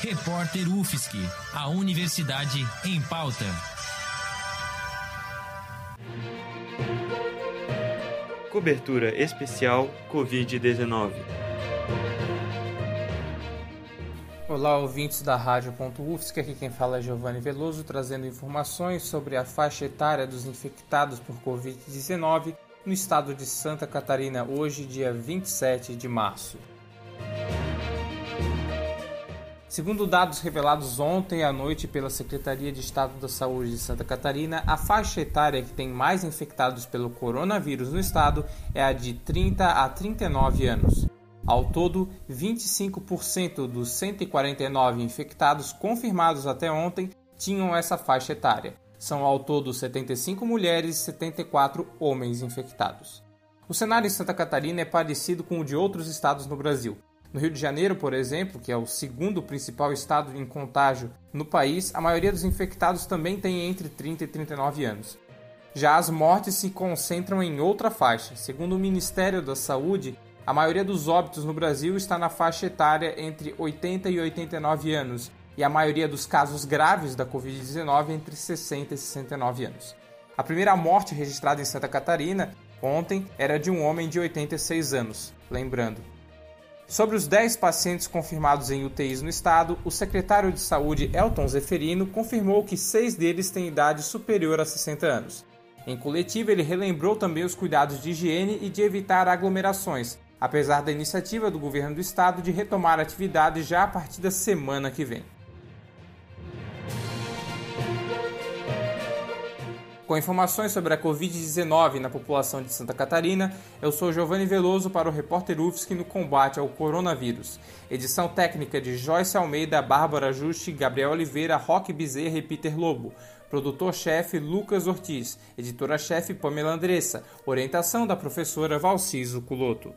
Repórter UFSC, a Universidade em Pauta. Cobertura especial Covid-19. Olá, ouvintes da Rádio.UFSC, aqui quem fala é Giovanni Veloso, trazendo informações sobre a faixa etária dos infectados por Covid-19 no estado de Santa Catarina, hoje, dia 27 de março. Segundo dados revelados ontem à noite pela Secretaria de Estado da Saúde de Santa Catarina, a faixa etária que tem mais infectados pelo coronavírus no estado é a de 30 a 39 anos. Ao todo, 25% dos 149 infectados confirmados até ontem tinham essa faixa etária. São ao todo 75 mulheres e 74 homens infectados. O cenário em Santa Catarina é parecido com o de outros estados no Brasil. No Rio de Janeiro, por exemplo, que é o segundo principal estado em contágio no país, a maioria dos infectados também tem entre 30 e 39 anos. Já as mortes se concentram em outra faixa. Segundo o Ministério da Saúde, a maioria dos óbitos no Brasil está na faixa etária entre 80 e 89 anos, e a maioria dos casos graves da Covid-19 entre 60 e 69 anos. A primeira morte registrada em Santa Catarina ontem era de um homem de 86 anos, lembrando. Sobre os 10 pacientes confirmados em UTIs no estado, o secretário de Saúde Elton Zeferino confirmou que seis deles têm idade superior a 60 anos. Em coletiva, ele relembrou também os cuidados de higiene e de evitar aglomerações, apesar da iniciativa do governo do estado de retomar a atividade já a partir da semana que vem. Com informações sobre a Covid-19 na população de Santa Catarina, eu sou Giovanni Veloso para o Repórter UFSC no combate ao coronavírus. Edição técnica de Joyce Almeida, Bárbara Juste, Gabriel Oliveira, Roque Bezerra e Peter Lobo. Produtor-chefe Lucas Ortiz. Editora-chefe Pamela Andressa. Orientação da professora Valciso Culoto.